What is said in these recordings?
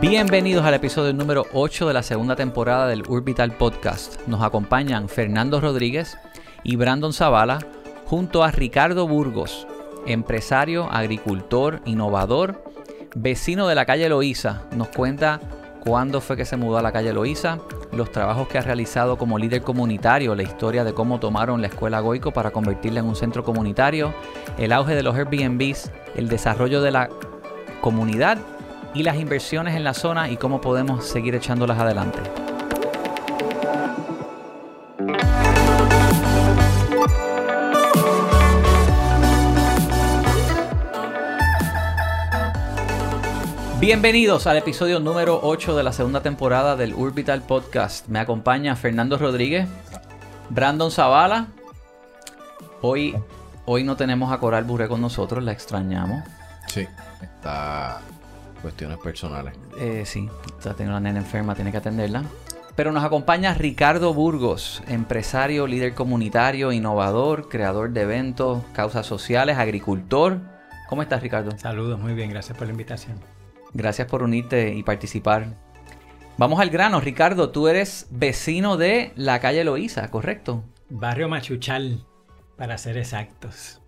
Bienvenidos al episodio número 8 de la segunda temporada del Urbital Podcast. Nos acompañan Fernando Rodríguez y Brandon Zavala junto a Ricardo Burgos, empresario, agricultor, innovador, vecino de la calle Loíza. Nos cuenta cuándo fue que se mudó a la calle Loíza, los trabajos que ha realizado como líder comunitario, la historia de cómo tomaron la escuela Goico para convertirla en un centro comunitario, el auge de los Airbnbs, el desarrollo de la comunidad y las inversiones en la zona y cómo podemos seguir echándolas adelante. Bienvenidos al episodio número 8 de la segunda temporada del Urbital Podcast. Me acompaña Fernando Rodríguez, Brandon Zavala. Hoy, hoy no tenemos a Coral Burré con nosotros, la extrañamos. Sí, está cuestiones personales. Eh, sí, está teniendo una nena enferma, tiene que atenderla. Pero nos acompaña Ricardo Burgos, empresario, líder comunitario, innovador, creador de eventos, causas sociales, agricultor. ¿Cómo estás, Ricardo? Saludos, muy bien, gracias por la invitación. Gracias por unirte y participar. Vamos al grano, Ricardo. Tú eres vecino de la calle Loíza, ¿correcto? Barrio Machuchal, para ser exactos.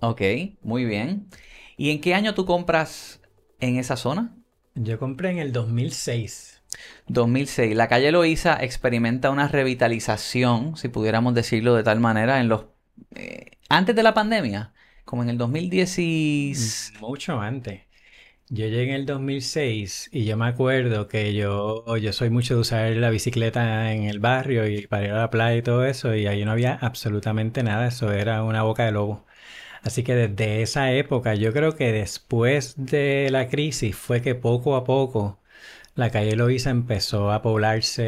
Ok, muy bien. ¿Y en qué año tú compras en esa zona? Yo compré en el 2006. 2006. La calle Loíza experimenta una revitalización, si pudiéramos decirlo de tal manera, en los eh, antes de la pandemia, como en el 2010 Mucho antes. Yo llegué en el 2006 y yo me acuerdo que yo, yo soy mucho de usar la bicicleta en el barrio y para ir a la playa y todo eso y ahí no había absolutamente nada, eso era una boca de lobo. Así que desde esa época, yo creo que después de la crisis fue que poco a poco la calle Loíza empezó a poblarse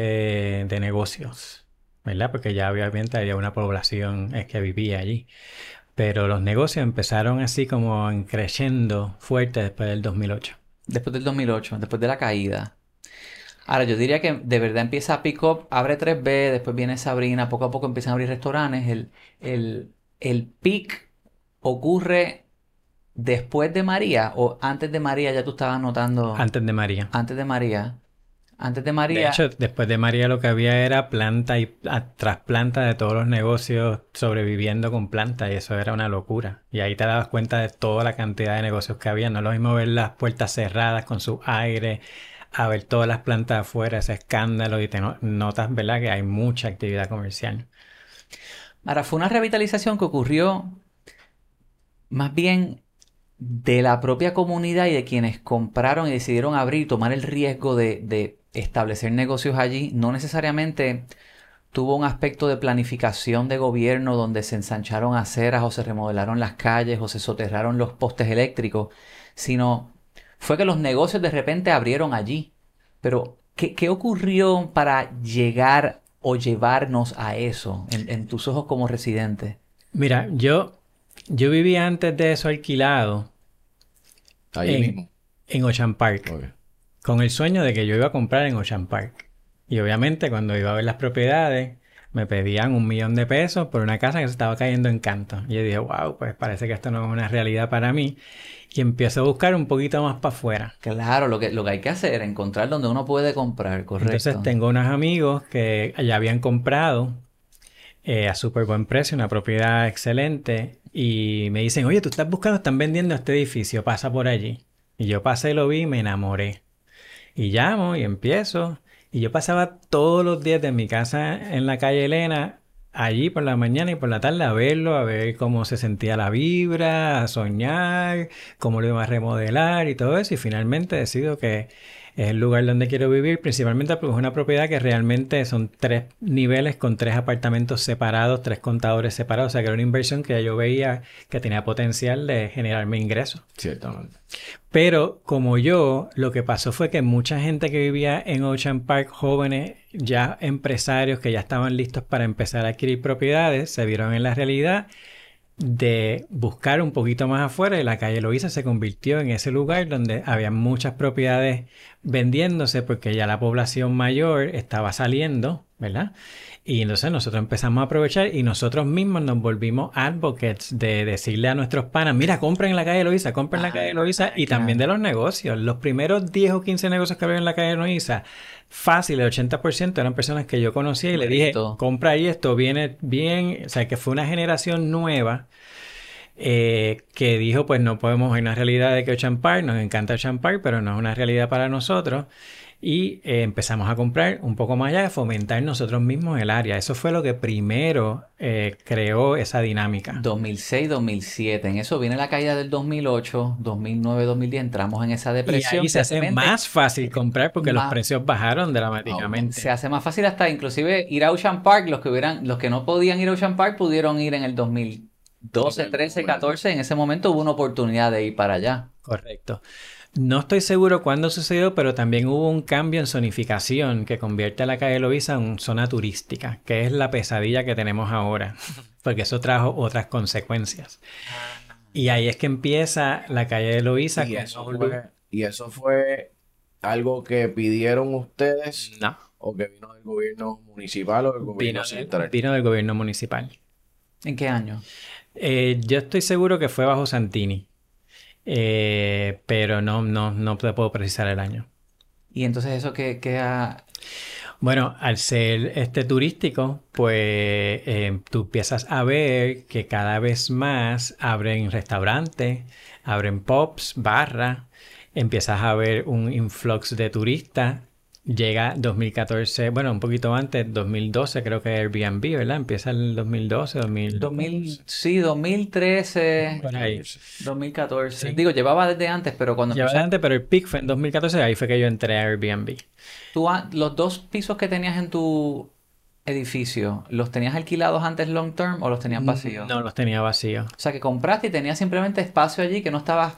de negocios, ¿verdad? Porque ya obviamente había una población eh, que vivía allí. Pero los negocios empezaron así como creciendo fuerte después del 2008. Después del 2008, después de la caída. Ahora, yo diría que de verdad empieza a pick up, abre 3B, después viene Sabrina, poco a poco empiezan a abrir restaurantes. El, el, el ocurre después de María o antes de María ya tú estabas notando... Antes de María. Antes de María. Antes de María. De hecho, después de María lo que había era planta y trasplanta de todos los negocios sobreviviendo con planta y eso era una locura. Y ahí te dabas cuenta de toda la cantidad de negocios que había. No es lo mismo ver las puertas cerradas con su aire, a ver todas las plantas afuera, ese escándalo y te notas, ¿verdad? Que hay mucha actividad comercial. Ahora, fue una revitalización que ocurrió más bien de la propia comunidad y de quienes compraron y decidieron abrir, tomar el riesgo de, de establecer negocios allí no necesariamente tuvo un aspecto de planificación de gobierno donde se ensancharon aceras o se remodelaron las calles o se soterraron los postes eléctricos, sino fue que los negocios de repente abrieron allí. Pero, ¿qué, ocurrió para llegar o llevarnos a eso en, tus ojos como residente? Mira, yo, yo vivía antes de eso alquilado. Ahí en, mismo. En Ocean Park con el sueño de que yo iba a comprar en Ocean Park. Y obviamente cuando iba a ver las propiedades, me pedían un millón de pesos por una casa que se estaba cayendo en canto. Y yo dije, wow, pues parece que esto no es una realidad para mí. Y empiezo a buscar un poquito más para afuera. Claro, lo que, lo que hay que hacer es encontrar donde uno puede comprar, correcto. Entonces tengo unos amigos que ya habían comprado eh, a súper buen precio, una propiedad excelente. Y me dicen, oye, tú estás buscando, están vendiendo este edificio, pasa por allí. Y yo pasé, lo vi y me enamoré. Y llamo y empiezo. Y yo pasaba todos los días de mi casa en la calle Elena, allí por la mañana y por la tarde a verlo, a ver cómo se sentía la vibra, a soñar, cómo lo iba a remodelar y todo eso. Y finalmente decido que es el lugar donde quiero vivir, principalmente porque es una propiedad que realmente son tres niveles con tres apartamentos separados, tres contadores separados. O sea, que era una inversión que yo veía que tenía potencial de generarme ingresos. Ciertamente. Pero como yo, lo que pasó fue que mucha gente que vivía en Ocean Park, jóvenes, ya empresarios que ya estaban listos para empezar a adquirir propiedades, se vieron en la realidad de buscar un poquito más afuera y la calle Loíza se convirtió en ese lugar donde había muchas propiedades vendiéndose porque ya la población mayor estaba saliendo ¿verdad? Y entonces nosotros empezamos a aprovechar y nosotros mismos nos volvimos advocates de decirle a nuestros panas, mira, compren en la calle Loiza, compren en la calle Loiza y también de los negocios. Los primeros 10 o 15 negocios que había en la calle Loiza, fácil, el 80% eran personas que yo conocía y le dije, compra ahí esto, viene bien, o sea, que fue una generación nueva. Eh, que dijo, pues no podemos, hay una realidad de que Ocean Park, nos encanta Ocean Park, pero no es una realidad para nosotros y eh, empezamos a comprar un poco más allá, a fomentar nosotros mismos el área. Eso fue lo que primero eh, creó esa dinámica. 2006-2007, en eso viene la caída del 2008, 2009-2010, entramos en esa depresión. Y se hace más fácil comprar porque los precios bajaron dramáticamente. se hace más fácil hasta inclusive ir a Ocean Park, los que hubieran, los que no podían ir a Ocean Park pudieron ir en el 2012, 13, 14, en ese momento hubo una oportunidad de ir para allá. Correcto. No estoy seguro cuándo sucedió, pero también hubo un cambio en zonificación que convierte a la calle Loiza en zona turística, que es la pesadilla que tenemos ahora, porque eso trajo otras consecuencias. Y ahí es que empieza la calle de Loiza. ¿Y, eso fue, ¿Y eso fue algo que pidieron ustedes? No. ¿O que vino del gobierno municipal o del gobierno central? Vino del gobierno municipal. ¿En qué año? Eh, yo estoy seguro que fue bajo Santini. Eh, pero no, no, no te puedo precisar el año. ¿Y entonces eso qué, ha...? Bueno, al ser este turístico, pues eh, tú empiezas a ver que cada vez más abren restaurantes, abren pubs, barras, empiezas a ver un influx de turistas Llega 2014, bueno, un poquito antes, 2012 creo que Airbnb, ¿verdad? Empieza el 2012, 2000, sí, 2013, por ahí. 2014. Digo, llevaba desde antes, pero cuando Llevaba desde antes, pero el peak fue en 2014, ahí fue que yo entré a Airbnb. Tú, los dos pisos que tenías en tu edificio, ¿los tenías alquilados antes long term o los tenías vacíos? No, los tenía vacíos. O sea, que compraste y tenías simplemente espacio allí que no estabas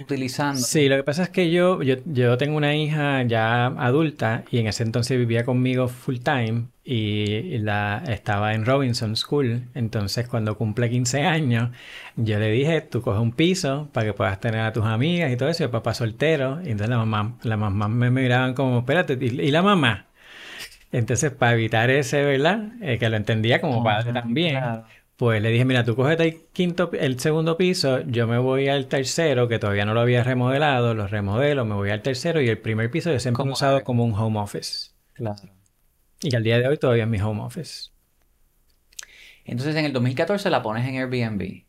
utilizando. Sí, lo que pasa es que yo, yo, tengo una hija ya adulta y en ese entonces vivía conmigo full time y la, estaba en Robinson School. Entonces cuando cumple 15 años, yo le dije, tú coges un piso para que puedas tener a tus amigas y todo eso, y el papá soltero. Y entonces la mamá, la mamá me miraban como, espérate, ¿y, la mamá? Entonces, para evitar ese, ¿verdad? Eh, que lo entendía como padre también. Pues le dije, mira, tú coges el quinto, el segundo piso, yo me voy al tercero, que todavía no lo había remodelado, lo remodelo, me voy al tercero y el primer piso yo siempre he usado como un home office. Claro. Y al día de hoy todavía es mi home office. Entonces en el 2014 la pones en Airbnb.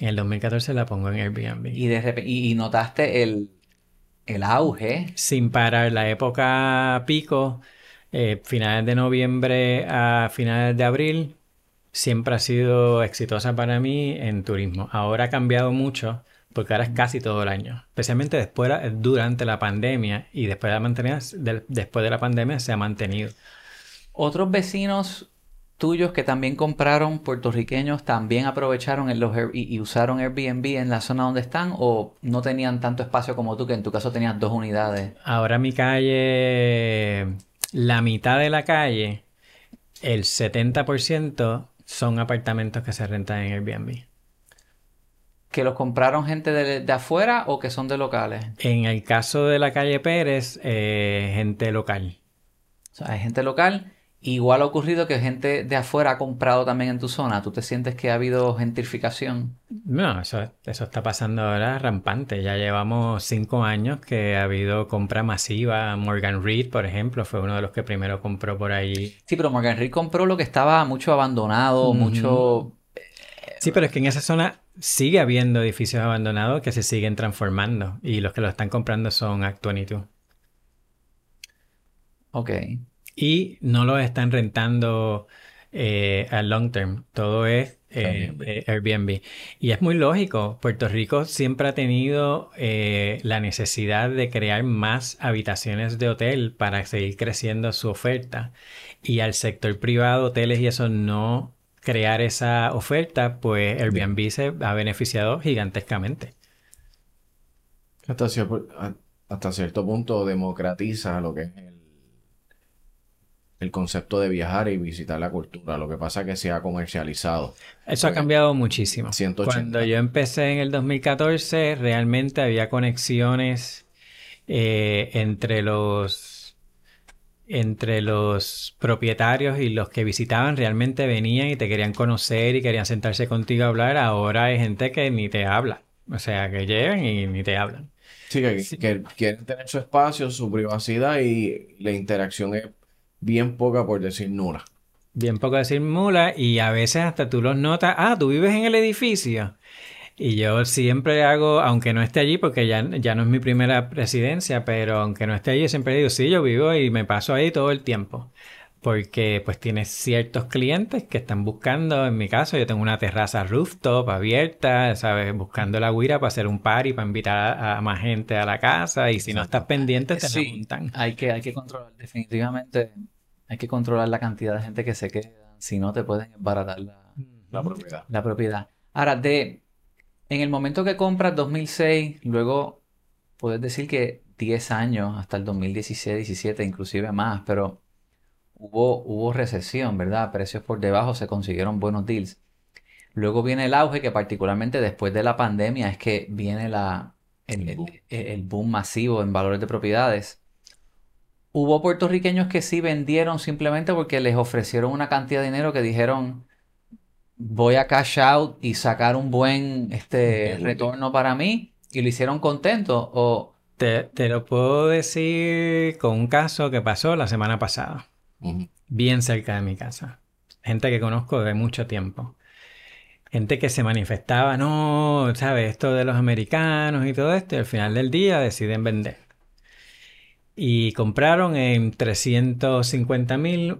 En el 2014 la pongo en Airbnb. Y, de y, notaste el, el, auge. Sin parar, la época pico, eh, finales de noviembre a finales de abril, siempre ha sido exitosa para mí en turismo. Ahora ha cambiado mucho porque ahora es casi todo el año, especialmente después durante la pandemia y después de, la después de la pandemia se ha mantenido. Otros vecinos tuyos que también compraron puertorriqueños también aprovecharon los y, usaron Airbnb en la zona donde están o no tenían tanto espacio como tú que en tu caso tenías dos unidades. Ahora mi calle, la mitad de la calle, el 70% son apartamentos que se rentan en Airbnb. ¿Que los compraron gente de, afuera o que son de locales? En el caso de la calle Pérez, eh, gente local. O sea, hay gente local. Igual ha ocurrido que gente de afuera ha comprado también en tu zona. ¿Tú te sientes que ha habido gentrificación? No, eso, eso está pasando ahora rampante. Ya llevamos cinco años que ha habido compra masiva. Morgan Reed, por ejemplo, fue uno de los que primero compró por ahí. Sí, pero Morgan Reed compró lo que estaba mucho abandonado, mucho... Sí, pero es que en esa zona sigue habiendo edificios abandonados que se siguen transformando y los que lo están comprando son Act 22. Ok y no lo están rentando eh, a long term, todo es eh, eh, Airbnb. Y es muy lógico, Puerto Rico siempre ha tenido la necesidad de crear más habitaciones de hotel para seguir creciendo su oferta. Y al sector privado, hoteles y eso no crear esa oferta, pues Airbnb se ha beneficiado gigantescamente. Hasta cierto, hasta cierto punto democratiza lo que es el el concepto de viajar y visitar la cultura. Lo que pasa es que se ha comercializado. Eso ha cambiado muchísimo. Cuando yo empecé en el 2014, realmente había conexiones eh, entre los entre los propietarios y los que visitaban realmente venían y te querían conocer y querían sentarse contigo a hablar, ahora hay gente que ni te habla. O sea, que llegan y ni te hablan. Sí, que, quieren tener su espacio, su privacidad y la interacción es bien poca por decir nula. Bien poco decir nula y a veces hasta tú los notas, ah, tú vives en el edificio. Y yo siempre hago, aunque no esté allí, porque ya, ya no es mi primera presidencia, pero aunque no esté allí, siempre digo, sí, yo vivo y me paso ahí todo el tiempo. Porque pues tienes ciertos clientes que están buscando, en mi caso, yo tengo una terraza rooftop abierta, ¿sabes? Buscando la guira para hacer un party, para invitar a, más gente a la casa. Y si no estás pendiente, te sí, Hay que, hay que controlar, definitivamente, hay que controlar la cantidad de gente que se queda. Si no, te pueden embaratar la, la propiedad. La propiedad. Ahora, de en el momento que compras 2006, luego puedes decir que 10 años, hasta el 2016, 17, inclusive más, pero hubo, hubo recesión, ¿verdad? Precios por debajo, se consiguieron buenos deals. Luego viene el auge, que particularmente después de la pandemia es que viene la, el, boom. masivo en valores de propiedades. Hubo puertorriqueños que sí vendieron simplemente porque les ofrecieron una cantidad de dinero que dijeron, voy a cash out y sacar un buen este, retorno para mí y lo hicieron contento o... Te, lo puedo decir con un caso que pasó la semana pasada, bien cerca de mi casa. Gente que conozco de mucho tiempo. Gente que se manifestaba, no, ¿sabes? Esto de los americanos y todo esto, y al final del día deciden vender. Y compraron en 350 mil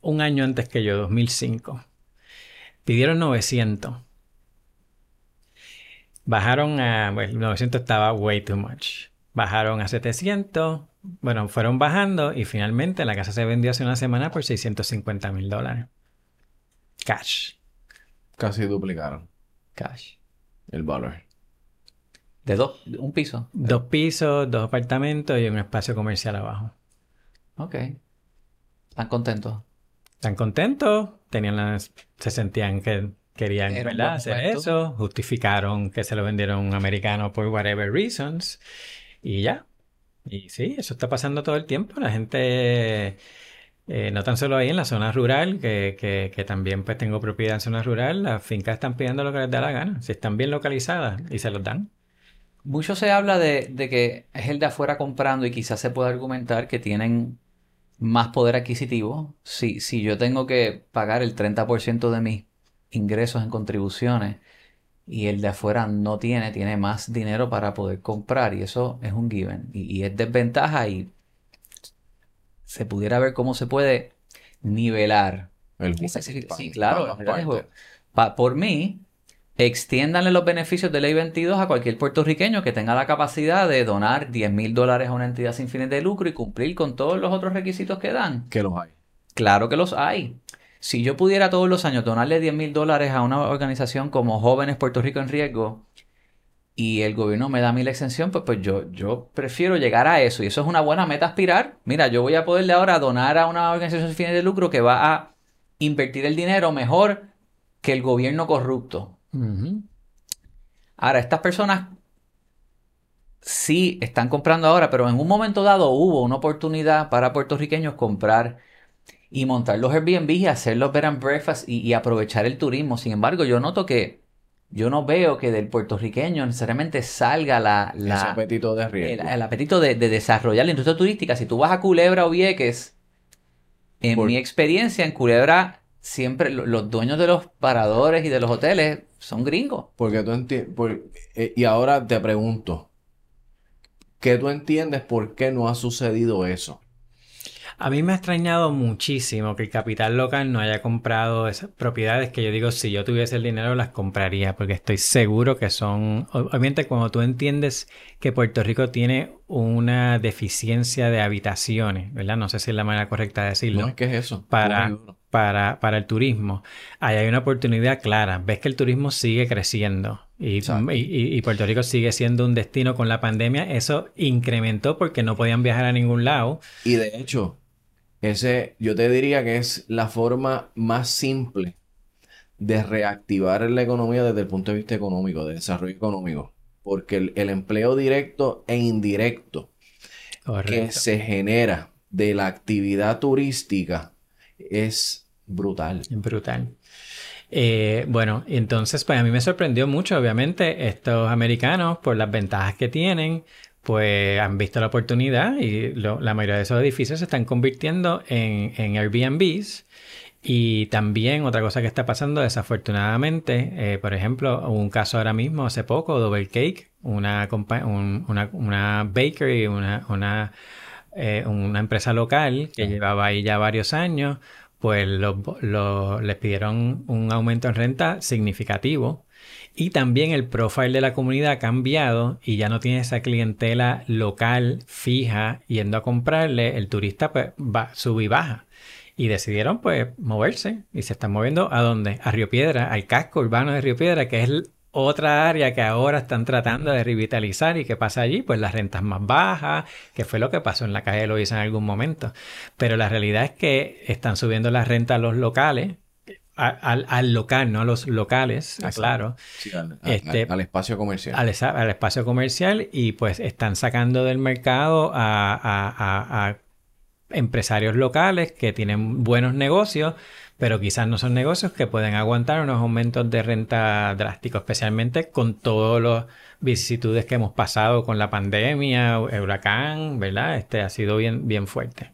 un año antes que yo, 2005. Pidieron 900. Bajaron a, bueno, 900 estaba way too much. Bajaron a 700. Bueno, fueron bajando y finalmente la casa se vendió hace una semana por 650 mil dólares. Cash. Casi duplicaron. Cash. El valor. De dos, un piso. Dos pisos, dos apartamentos y un espacio comercial abajo. Ok. ¿Están contentos? ¿Están contentos? tenían las, se sentían que querían hacer eso, justificaron que se lo vendieron a un americano por whatever reasons y ya. Y sí, eso está pasando todo el tiempo. La gente, eh, no tan solo ahí en la zona rural, que, que, que, también pues tengo propiedad en zona rural, las fincas están pidiendo lo que les da la gana, si están bien localizadas y se los dan. Mucho se habla de, de que es el de afuera comprando y quizás se puede argumentar que tienen más poder adquisitivo. Si, si yo tengo que pagar el 30% de mis ingresos en contribuciones y el de afuera no tiene, tiene más dinero para poder comprar y eso es un given y, es desventaja y se pudiera ver cómo se puede nivelar. El sí, claro. por mí, extiéndanle los beneficios de ley 22 a cualquier puertorriqueño que tenga la capacidad de donar 10 mil dólares a una entidad sin fines de lucro y cumplir con todos los otros requisitos que dan. Que los hay. Claro que los hay. Si yo pudiera todos los años donarle 10 mil dólares a una organización como Jóvenes Puerto Rico en Riesgo y el gobierno me da mi exención, pues, pues yo, yo prefiero llegar a eso. Y eso es una buena meta aspirar. Mira, yo voy a poderle ahora donar a una organización sin fines de lucro que va a invertir el dinero mejor que el gobierno corrupto. Ahora, estas personas sí están comprando ahora, pero en un momento dado hubo una oportunidad para puertorriqueños comprar y montar los Airbnb y hacer los bed and breakfast y, aprovechar el turismo. Sin embargo, yo noto que yo no veo que del puertorriqueño necesariamente salga la, apetito de riesgo. El, apetito de, desarrollar la industria turística. Si tú vas a Culebra o Vieques, en mi experiencia en Culebra, siempre los dueños de los paradores y de los hoteles son gringos. Porque tú entiendes. Eh, y ahora te pregunto. ¿Qué tú entiendes por qué no ha sucedido eso? A mí me ha extrañado muchísimo que el capital local no haya comprado esas propiedades que yo digo, si yo tuviese el dinero las compraría, porque estoy seguro que son, obviamente cuando tú entiendes que Puerto Rico tiene una deficiencia de habitaciones, ¿verdad? No sé si es la manera correcta de decirlo. ¿qué es eso? Para, para, para el turismo. Ahí hay una oportunidad clara. Ves que el turismo sigue creciendo y, y, Puerto Rico sigue siendo un destino con la pandemia. Eso incrementó porque no podían viajar a ningún lado. Y de hecho, ese yo te diría que es la forma más simple de reactivar la economía desde el punto de vista económico, de desarrollo económico. Porque el, empleo directo e indirecto que se genera de la actividad turística es brutal. Brutal. Eh, bueno, entonces, pues a mí me sorprendió mucho, obviamente, estos americanos, por las ventajas que tienen, pues han visto la oportunidad y la mayoría de esos edificios se están convirtiendo en, en Airbnbs. Y también otra cosa que está pasando desafortunadamente, eh, por ejemplo, hubo un caso ahora mismo, hace poco, Double Cake, una, una, una bakery, una, una, eh, una empresa local que llevaba ahí ya varios años, pues les pidieron un aumento en renta significativo y también el profile de la comunidad ha cambiado y ya no tiene esa clientela local fija yendo a comprarle, el turista pues va, sube y baja. Y decidieron pues moverse y se están moviendo a dónde? A Río Piedra, al casco urbano de Río Piedra, que es otra área que ahora están tratando de revitalizar y que pasa allí, pues las rentas más bajas, que fue lo que pasó en la calle de Loíza en algún momento. Pero la realidad es que están subiendo las rentas a los locales, al, local, no a los locales, claro. Este, al, espacio comercial. Al, espacio comercial y pues están sacando del mercado a empresarios locales que tienen buenos negocios, pero quizás no son negocios que pueden aguantar unos aumentos de renta drásticos, especialmente con todas las vicisitudes que hemos pasado con la pandemia, el huracán, ¿verdad? Este ha sido bien, bien fuerte.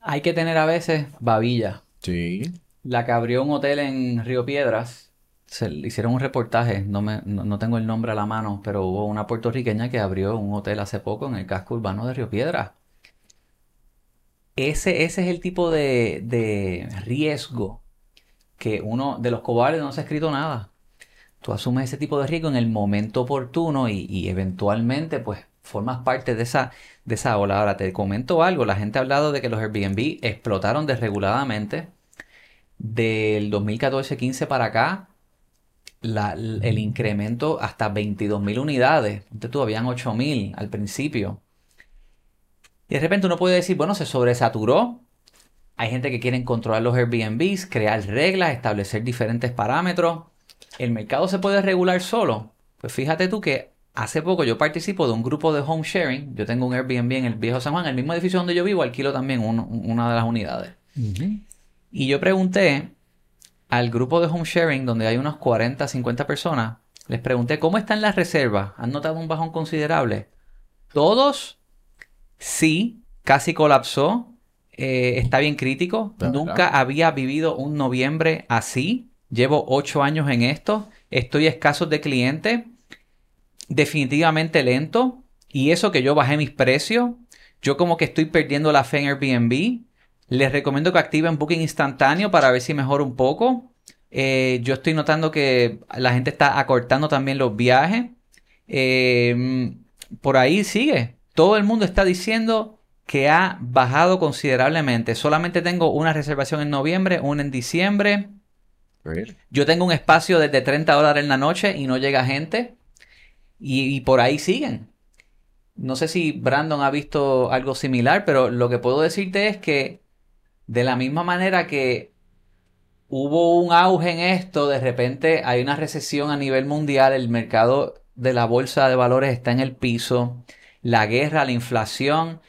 Hay que tener a veces babilla. Sí. La que abrió un hotel en Río Piedras, se le hicieron un reportaje, no, me, no, tengo el nombre a la mano, pero hubo una puertorriqueña que abrió un hotel hace poco en el casco urbano de Río Piedras ese, ese es el tipo de, riesgo que uno de los cobardes no se ha escrito nada. Tú asumes ese tipo de riesgo en el momento oportuno y, eventualmente pues formas parte de esa, de esa ola. Ahora te comento algo, la gente ha hablado de que los Airbnb explotaron desreguladamente del 2014-15 para acá. el incremento hasta 22.000 unidades. Entonces tú habían 8.000 al principio. Y de repente uno puede decir, bueno, se sobresaturó. Hay gente que quiere controlar los Airbnbs, crear reglas, establecer diferentes parámetros. ¿El mercado se puede regular solo? Pues fíjate tú que hace poco yo participo de un grupo de home sharing. Yo tengo un Airbnb en el viejo San Juan, el mismo edificio donde yo vivo, alquilo también una de las unidades. Y yo pregunté al grupo de home sharing, donde hay unos 40, 50 personas, les pregunté cómo están las reservas. ¿Han notado un bajón considerable? Todos Sí, casi colapsó. Eh, está bien crítico. Nunca había vivido un noviembre así. Llevo ocho años en esto. Estoy escaso de clientes. Definitivamente lento. Y eso que yo bajé mis precios. Yo como que estoy perdiendo la fe en Airbnb. Les recomiendo que activen Booking instantáneo para ver si mejora un poco. Eh, yo estoy notando que la gente está acortando también los viajes. Eh, por ahí sigue. Todo el mundo está diciendo que ha bajado considerablemente. Solamente tengo una reservación en noviembre, una en diciembre. Yo tengo un espacio desde 30 dólares en la noche y no llega gente. Y, por ahí siguen. No sé si Brandon ha visto algo similar, pero lo que puedo decirte es que de la misma manera que hubo un auge en esto, de repente hay una recesión a nivel mundial, el mercado de la bolsa de valores está en el piso la guerra, la inflación,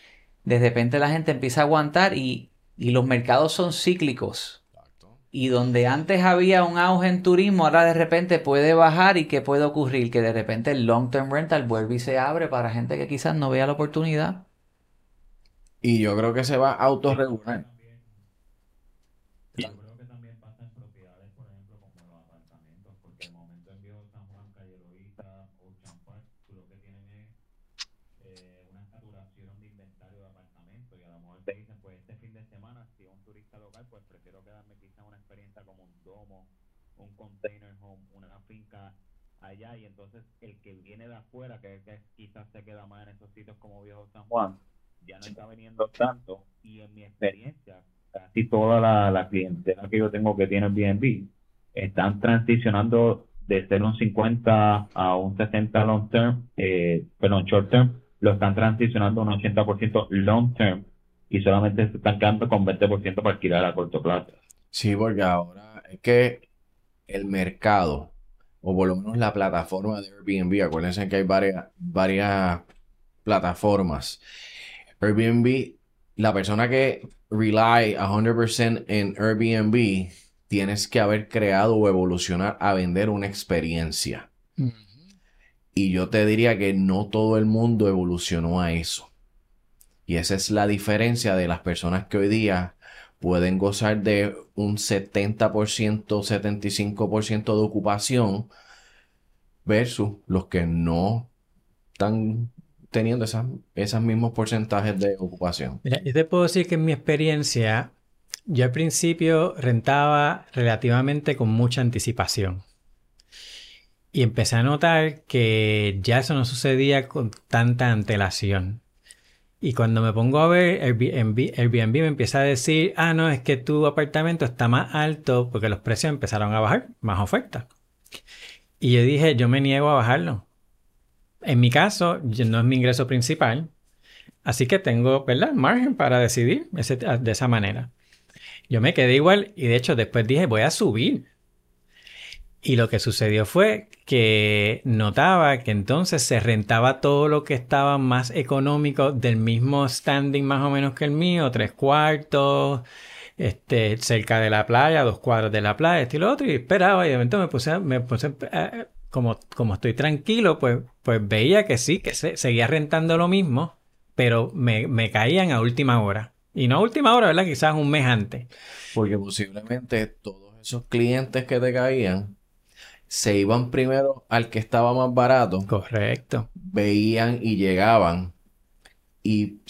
de repente la gente empieza a aguantar y, los mercados son cíclicos. Y donde antes había un auge en turismo, ahora de repente puede bajar y ¿qué puede ocurrir? Que de repente el long term rental vuelve y se abre para gente que quizás no vea la oportunidad. Y yo creo que se va a autorregular. Allá y entonces el que viene de afuera, que, quizás se queda más en esos sitios como Viejo San Juan, ya no está viniendo. Tanto y en mi experiencia casi toda la, la clientela que yo tengo que tiene BNB están transicionando de ser un 50 a un 60 long term, eh, perdón, short term, lo están transicionando a un 80% long term y solamente se están quedando con 20% para alquilar a corto plazo. Sí, porque ahora es que el mercado o por lo menos la plataforma de Airbnb, acuérdense que hay varias, varias plataformas. Airbnb, la persona que rely 100% en Airbnb, tienes que haber creado o evolucionar a vender una experiencia. Y yo te diría que no todo el mundo evolucionó a eso. Y esa es la diferencia de las personas que hoy día pueden gozar de un 70%, 75% de ocupación versus los que no están teniendo esas, esos mismos porcentajes de ocupación. Mira, yo te puedo decir que en mi experiencia, yo al principio rentaba relativamente con mucha anticipación. Y empecé a notar que ya eso no sucedía con tanta antelación. Y cuando me pongo a ver, Airbnb, me empieza a decir, ah, no, es que tu apartamento está más alto porque los precios empezaron a bajar, más oferta. Y yo dije, yo me niego a bajarlo. En mi caso, no es mi ingreso principal, así que tengo, ¿verdad?, margen para decidir de esa manera. Yo me quedé igual y de hecho después dije, voy a subir. Y lo que sucedió fue que notaba que entonces se rentaba todo lo que estaba más económico del mismo standing más o menos que el mío, tres cuartos, este, cerca de la playa, dos cuadros de la playa, esto y lo otro, y esperaba y de momento me puse, me puse como, como estoy tranquilo, pues, pues veía que sí, que se, seguía rentando lo mismo, pero me, me caían a última hora. Y no a última hora, ¿verdad? Quizás un mes antes. Porque posiblemente todos esos clientes que te caían se iban primero al que estaba más barato. Correcto. Veían y llegaban y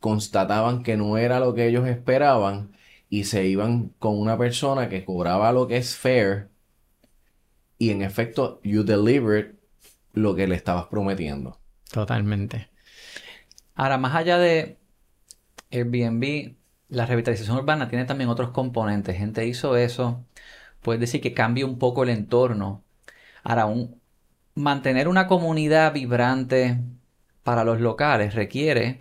constataban que no era lo que ellos esperaban y se iban con una persona que cobraba lo que es fair y en efecto you delivered lo que le estabas prometiendo. Totalmente. Ahora, más allá de Airbnb, la revitalización urbana tiene también otros componentes. Gente hizo eso. Puedes decir que cambia un poco el entorno Ahora, mantener una comunidad vibrante para los locales requiere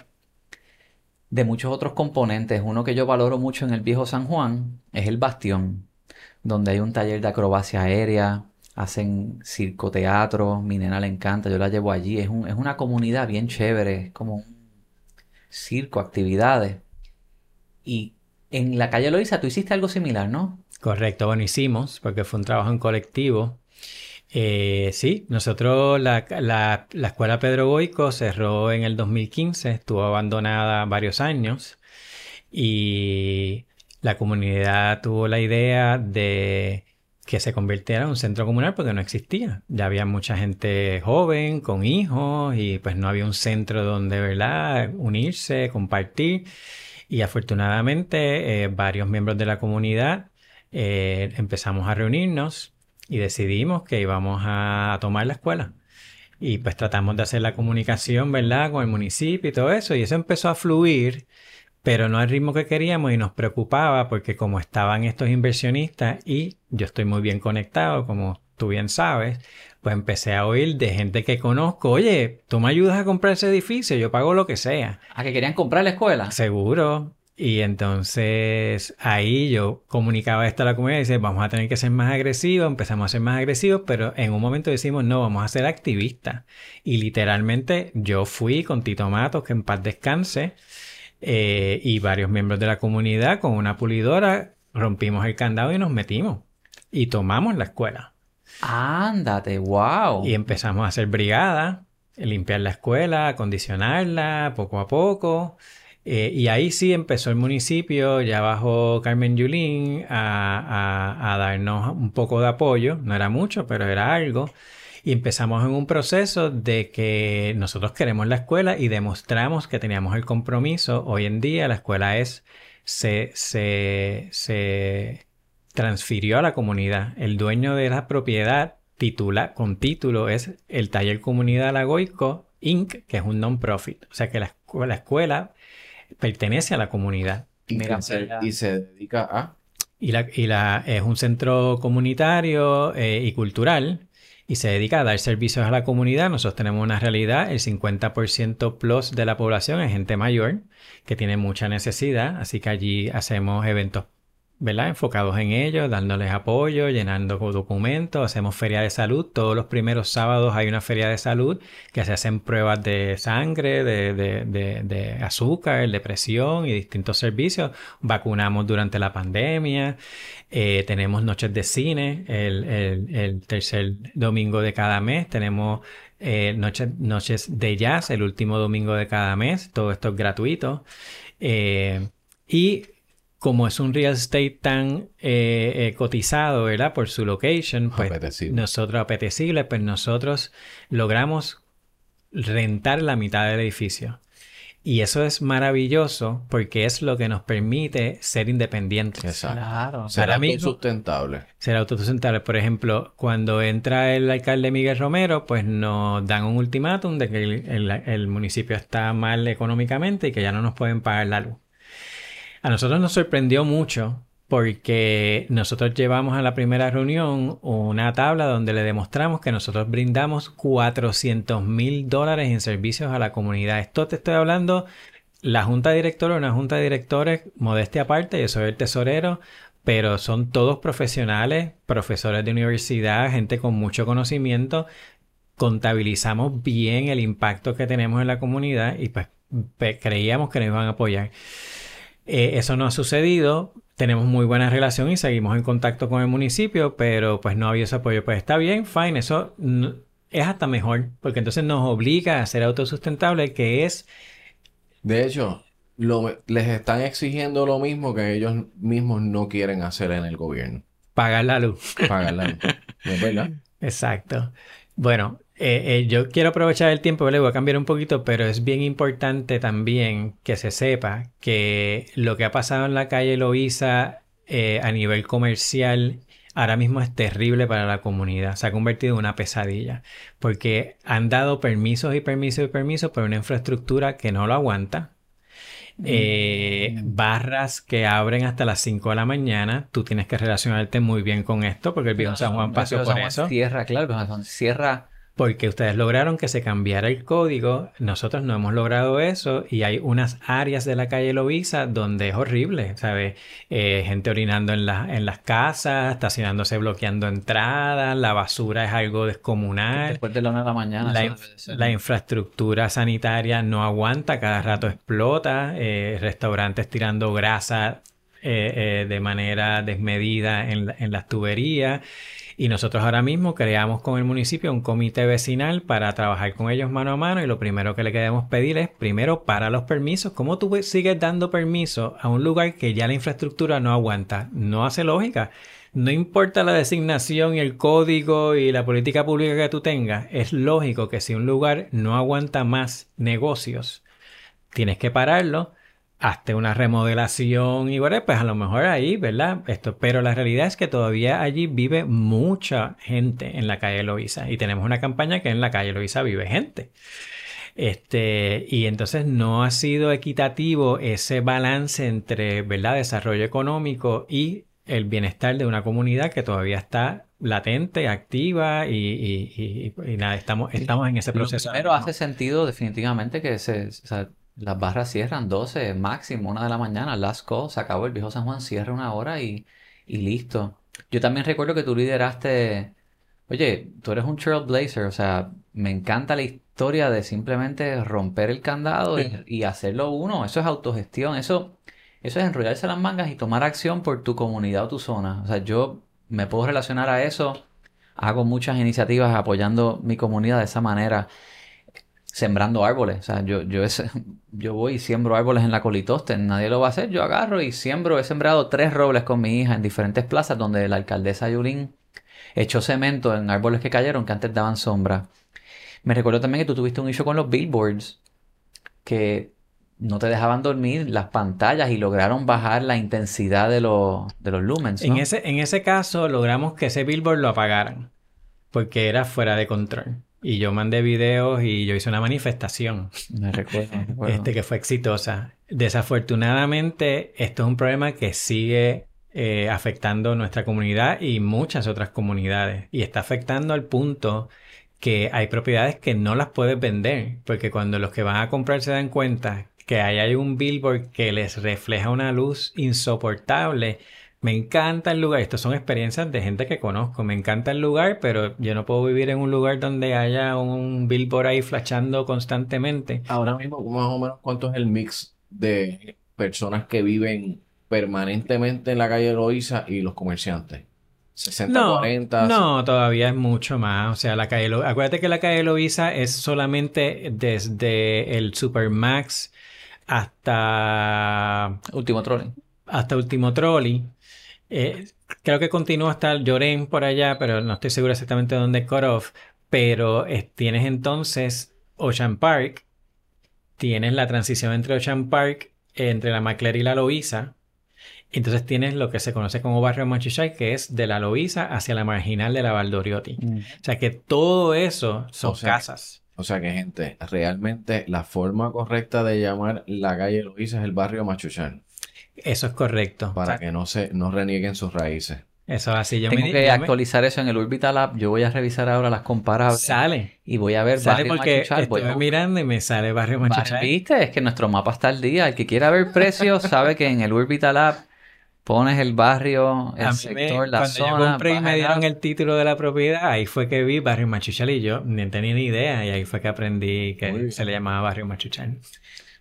de muchos otros componentes. Uno que yo valoro mucho en el viejo San Juan es el Bastión, donde hay un taller de acrobacia aérea, hacen circoteatro, mi nena le encanta, yo la llevo allí. Es, una comunidad bien chévere, es como un circo, actividades. Y en la calle Loiza tú hiciste algo similar, ¿no? Correcto, bueno, hicimos, porque fue un trabajo en colectivo. Eh, sí, nosotros, la, la, la, escuela Pedro Goico cerró en el 2015, estuvo abandonada varios años y la comunidad tuvo la idea de que se convirtiera en un centro comunal porque no existía. Ya había mucha gente joven, con hijos, y pues no había un centro donde, ¿verdad?, unirse, compartir. Y afortunadamente, eh, varios miembros de la comunidad eh, empezamos a reunirnos y decidimos que íbamos a tomar la escuela. Y pues tratamos de hacer la comunicación, ¿verdad? Con el municipio y todo eso. Y eso empezó a fluir, pero no al ritmo que queríamos y nos preocupaba porque como estaban estos inversionistas y yo estoy muy bien conectado, como tú bien sabes, pues empecé a oír de gente que conozco, oye, tú me ayudas a comprar ese edificio, yo pago lo que sea. ¿A que querían comprar la escuela? Seguro. Y entonces ahí yo comunicaba esto a la comunidad y dice, vamos a tener que ser más agresivos, empezamos a ser más agresivos, pero en un momento decimos, no, vamos a ser activistas. Y literalmente yo fui con Tito Matos, que en paz descanse, eh, y varios miembros de la comunidad con una pulidora, rompimos el candado y nos metimos. Y tomamos la escuela. Ándate, wow. Y empezamos a hacer brigada, limpiar la escuela, acondicionarla poco a poco. Eh, y ahí sí empezó el municipio, ya bajo Carmen Yulín, a, darnos un poco de apoyo. No era mucho, pero era algo. Y empezamos en un proceso de que nosotros queremos la escuela y demostramos que teníamos el compromiso. Hoy en día la escuela es, se, se, se transfirió a la comunidad. El dueño de la propiedad titula, con título es el Taller Comunidad Lagoico Inc., que es un non-profit. O sea que la, la escuela pertenece a la comunidad. Y, se, dedica a... Y, la, y la, es un centro comunitario eh, y cultural y se dedica a dar servicios a la comunidad. Nosotros tenemos una realidad, el 50% plus de la población es gente mayor que tiene mucha necesidad, así que allí hacemos eventos ¿verdad? Enfocados en ellos, dándoles apoyo, llenando documentos, hacemos feria de salud. Todos los primeros sábados hay una feria de salud que se hacen pruebas de sangre, de, de, azúcar, de presión y distintos servicios. Vacunamos durante la pandemia. Eh, tenemos noches de cine el, el, tercer domingo de cada mes. Tenemos eh, noches, noches de jazz el último domingo de cada mes. Todo esto es gratuito. Eh, y como es un real estate tan eh, eh, cotizado, ¿verdad? Por su location, pues nosotros apetecible, pues nosotros logramos rentar la mitad del edificio. Y eso es maravilloso porque es lo que nos permite ser independientes. Exacto. Claro. Ser autosustentable. Ser autosustentable. Por ejemplo, cuando entra el alcalde Miguel Romero, pues nos dan un ultimátum de que el municipio está mal económicamente y que ya no nos pueden pagar la luz. A nosotros nos sorprendió mucho porque nosotros llevamos a la primera reunión una tabla donde le demostramos que nosotros brindamos 400 mil dólares en servicios a la comunidad. Esto te estoy hablando, la junta de directores, una junta de directores, modestia aparte, yo soy el tesorero, pero son todos profesionales, profesores de universidad, gente con mucho conocimiento. Contabilizamos bien el impacto que tenemos en la comunidad y pues creíamos que nos iban a apoyar. Eh, eso no ha sucedido. Tenemos muy buena relación y seguimos en contacto con el municipio, pero pues no había ese apoyo. Pues está bien, fine, eso es hasta mejor, porque entonces nos obliga a ser autosustentable, que es... De hecho, les están exigiendo lo mismo que ellos mismos no quieren hacer en el gobierno. Pagar la luz. Pagar la luz. ¿Es verdad? Exacto. Bueno, eh, eh, yo quiero aprovechar el tiempo, le voy a cambiar un poquito, pero es bien importante también que se sepa que lo que ha pasado en la calle Loíza eh, a nivel comercial ahora mismo es terrible para la comunidad. Se ha convertido en una pesadilla porque han dado permisos y permisos y permisos por una infraestructura que no lo aguanta. Mm. barras que abren hasta las 5 de la mañana. Tú tienes que relacionarte muy bien con esto porque el viejo San Juan pasó por eso. Cierra, claro, cierra porque ustedes lograron que se cambiara el código, nosotros no hemos logrado eso y hay unas áreas de la calle Loiza donde es horrible, ¿sabes? Eh, gente orinando en, en las casas, estacionándose bloqueando entradas, la basura es algo descomunal. Después de la una de la mañana. La, infraestructura sanitaria no aguanta, cada rato explota, eh, restaurantes tirando grasa eh, de manera desmedida en, en las tuberías. Y nosotros ahora mismo creamos con el municipio un comité vecinal para trabajar con ellos mano a mano y lo primero que le queremos pedir es, primero, para los permisos, ¿cómo tú sigues dando permiso a un lugar que ya la infraestructura no aguanta? No hace lógica. No importa la designación y el código y la política pública que tú tengas, es lógico que si un lugar no aguanta más negocios, tienes que pararlo hasta una remodelación y bueno, pues a lo mejor ahí, ¿verdad? Esto, pero la realidad es que todavía allí vive mucha gente en la calle Loiza y tenemos una campaña que en la calle Loiza vive gente. Este, y entonces no ha sido equitativo ese balance entre, ¿verdad?, desarrollo económico y el bienestar de una comunidad que todavía está latente, activa y, nada, estamos, estamos en ese proceso. Pero hace sentido definitivamente que se, las barras cierran 12, máximo, una de la mañana. Last call, se acabó el viejo San Juan, cierra una hora y, y listo. Yo también recuerdo que tú lideraste. Oye, tú eres un trailblazer, o sea, me encanta la historia de simplemente romper el candado y, hacerlo uno. Eso es autogestión, eso, eso es enrollarse las mangas y tomar acción por tu comunidad o tu zona. O sea, yo me puedo relacionar a eso. Hago muchas iniciativas apoyando mi comunidad de esa manera sembrando árboles. O sea, yo, yo, yo voy y siembro árboles en la colitoste, nadie lo va a hacer. Yo agarro y siembro, he sembrado tres robles con mi hija en diferentes plazas donde la alcaldesa Yulín echó cemento en árboles que cayeron que antes daban sombra. Me recuerdo también que tú tuviste un issue con los billboards que no te dejaban dormir las pantallas y lograron bajar la intensidad de, los, de los lumens. En, ese, en ese caso logramos que ese billboard lo apagaran porque era fuera de control. Y yo mandé videos y yo hice una manifestación. Me recuerdo, Este, que fue exitosa. Desafortunadamente, esto es un problema que sigue eh, afectando nuestra comunidad y muchas otras comunidades. Y está afectando al punto que hay propiedades que no las puedes vender. Porque cuando los que van a comprar se dan cuenta que ahí hay un billboard que les refleja una luz insoportable, me encanta el lugar. Estas son experiencias de gente que conozco. Me encanta el lugar, pero yo no puedo vivir en un lugar donde haya un billboard ahí flashando constantemente. Ahora mismo, más o menos, ¿cuánto es el mix de personas que viven permanentemente en la calle Loíza y los comerciantes? 60, No, 40. no, todavía es mucho más. O sea, la calle Lo- acuérdate que la calle Loíza es solamente desde el Supermax hasta Último trolling. hasta Último Trolley. Eh, creo que continúa hasta el Llorén por allá, pero no estoy seguro exactamente dónde cut off. Pero eh, tienes entonces Ocean Park, tienes la transición entre Ocean Park, eh, entre la Macler y la Loíza. Entonces tienes lo que se conoce como barrio Machuchay, que es de la Loíza hacia la marginal de la Valdoriotti. O sea que todo eso son O sea, casas. O sea que, gente, realmente la forma correcta de llamar la calle Loíza es el barrio Machuchán, Eso es correcto. para O sea, que no se no renieguen sus raíces. Eso es así. Yo me Tengo di- que yo me- actualizar eso en el Orbital App. Yo voy a revisar ahora las comparables Sale. y voy a ver Sale Barrio porque Machuchal. A mirando y me sale barrio Machuchay. ¿Viste? Es que nuestro mapa está al día. El que quiera ver precios sabe que en el Orbital App pones el barrio, el A mí sector, me- la cuando yo zona. compré y me dieron el título de la propiedad, ahí fue que vi Barrio Machuchal y yo ni tenía ni idea y ahí fue que aprendí que se le llamaba Barrio Machuchal.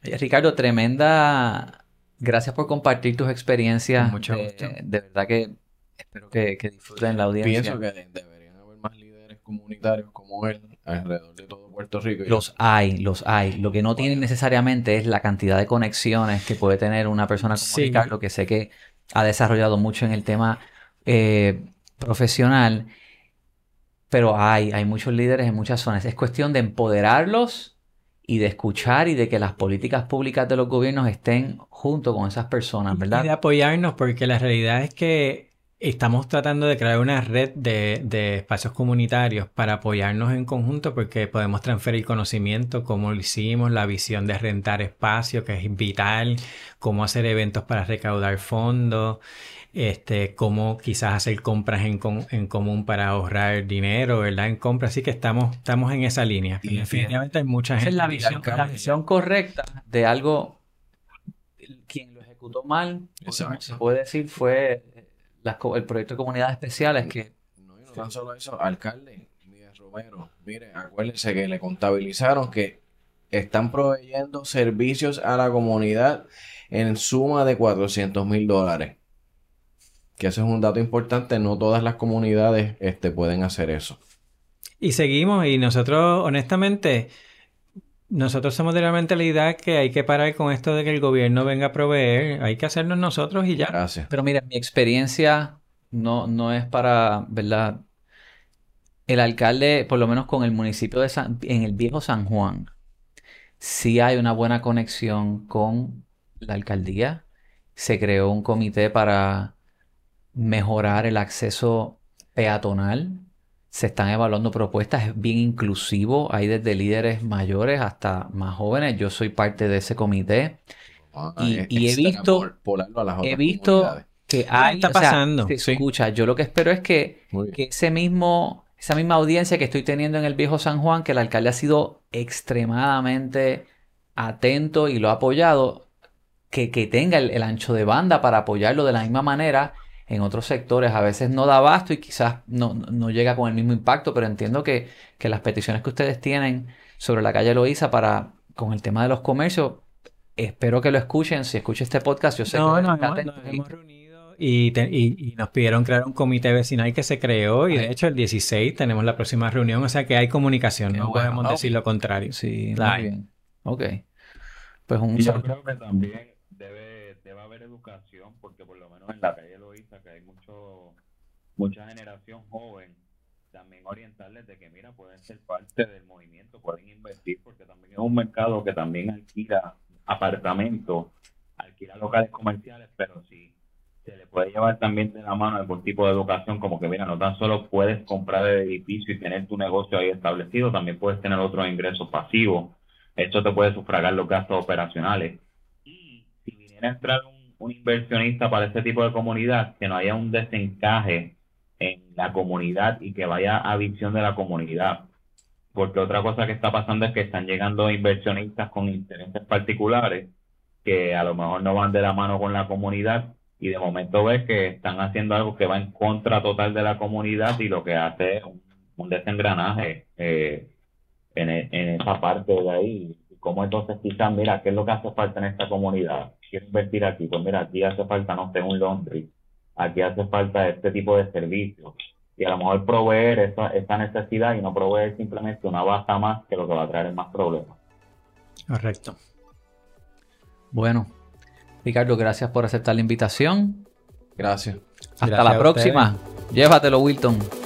Oye, Ricardo, tremenda. Gracias por compartir tus experiencias. Mucho de, gusto. de verdad que espero que, que disfruten la audiencia. Pienso que de- deberían haber más líderes comunitarios como él alrededor de todo Puerto Rico. Los hay, los hay. Lo que no tienen necesariamente es la cantidad de conexiones que puede tener una persona como Sí. Ricardo, que sé que ha desarrollado mucho en el tema eh, profesional, pero hay, hay muchos líderes en muchas zonas. Es cuestión de empoderarlos y de escuchar y de que las políticas públicas de los gobiernos estén junto con esas personas, Y de ¿verdad? apoyarnos porque la realidad es que estamos tratando de crear una red de, de espacios comunitarios para apoyarnos en conjunto porque podemos transferir conocimiento, como lo hicimos, la visión de rentar espacio, que es vital, cómo hacer eventos para recaudar fondos, este, cómo quizás hacer compras en, com- en común para ahorrar dinero, ¿verdad? En compras, así que estamos, estamos en esa línea. Y definitivamente hay mucha Esa gente. es la visión, la visión correcta de algo. Quien lo ejecutó mal, se puede decir, fue co- el proyecto de comunidades especiales que No, y no tan solo eso, alcalde, Miguel Romero, mire, acuérdense que le contabilizaron que están proveyendo servicios a la comunidad en suma de 400 mil dólares. Que eso es un dato importante, no todas las comunidades este, pueden hacer eso. Y seguimos, y nosotros, honestamente, nosotros somos de la mentalidad que hay que parar con esto de que el gobierno venga a proveer, hay que hacernos nosotros y ya. Gracias. Pero mira, mi experiencia no, no es para, ¿verdad? El alcalde, por lo menos con el municipio de San, en el viejo San Juan, sí hay una buena conexión con la alcaldía. Se creó un comité para mejorar el acceso peatonal. Se están evaluando propuestas, es bien inclusivo. Hay desde líderes mayores hasta más jóvenes. Yo soy parte de ese comité. Ah, Y- es y he visto- extrapolarlo a las He visto que hay, está o sea, pasando. Sí. escucha. Yo lo que espero es que, ese mismo, esa misma audiencia que estoy teniendo en el viejo San Juan, que el alcalde ha sido extremadamente atento y lo ha apoyado, que, que tenga el, el ancho de banda para apoyarlo de la misma manera en otros sectores. A veces no da abasto y quizás no, no llega con el mismo impacto, pero entiendo que, que las peticiones que ustedes tienen sobre la calle Loíza para, con el tema de los comercios, espero que lo escuchen. Si escucha este podcast, yo sé No, que están hemos, atentos nos y- hemos reunido y, te- y- y nos pidieron crear un comité vecinal que se creó y de hecho el 16 tenemos la próxima reunión, o sea que hay comunicación, Qué no bueno. podemos Ah, decir lo contrario. Sí, La muy hay. bien. Ok. Pues un Y yo creo que también debe, debe haber educación, porque por lo menos en la calle Loíza, que hay mucho, mucha generación joven, también orientarles de que, mira, pueden ser parte del movimiento, pueden invertir, porque también es un mercado que también alquila apartamentos, alquila locales comerciales, pero sí se le puede llevar también de la mano algún tipo de educación, como que, mira, no tan solo puedes comprar el edificio y tener tu negocio ahí establecido, también puedes tener otros ingresos pasivos. Esto te puede sufragar los gastos operacionales. Y si viniera a entrar un, un inversionista para este tipo de comunidad, que no haya un desencaje en la comunidad y que vaya a visión de la comunidad. Porque otra cosa que está pasando es que están llegando inversionistas con intereses particulares que a lo mejor no van de la mano con la comunidad y de momento ves que están haciendo algo que va en contra total de la comunidad y lo que hace es un, desengranaje eh, en, e, en, esa parte de ahí. Como entonces quizás, mira, ¿qué es lo que hace falta en esta comunidad? Quiero invertir aquí, pues mira, aquí hace falta, no sé, un laundry, aquí hace falta este tipo de servicios. Y a lo mejor proveer esa, esa necesidad y no proveer simplemente una baja más que lo que va a traer es más problemas. Correcto. Bueno, Ricardo, gracias por aceptar la invitación. Gracias. Hasta la próxima. Llévatelo, Wilton.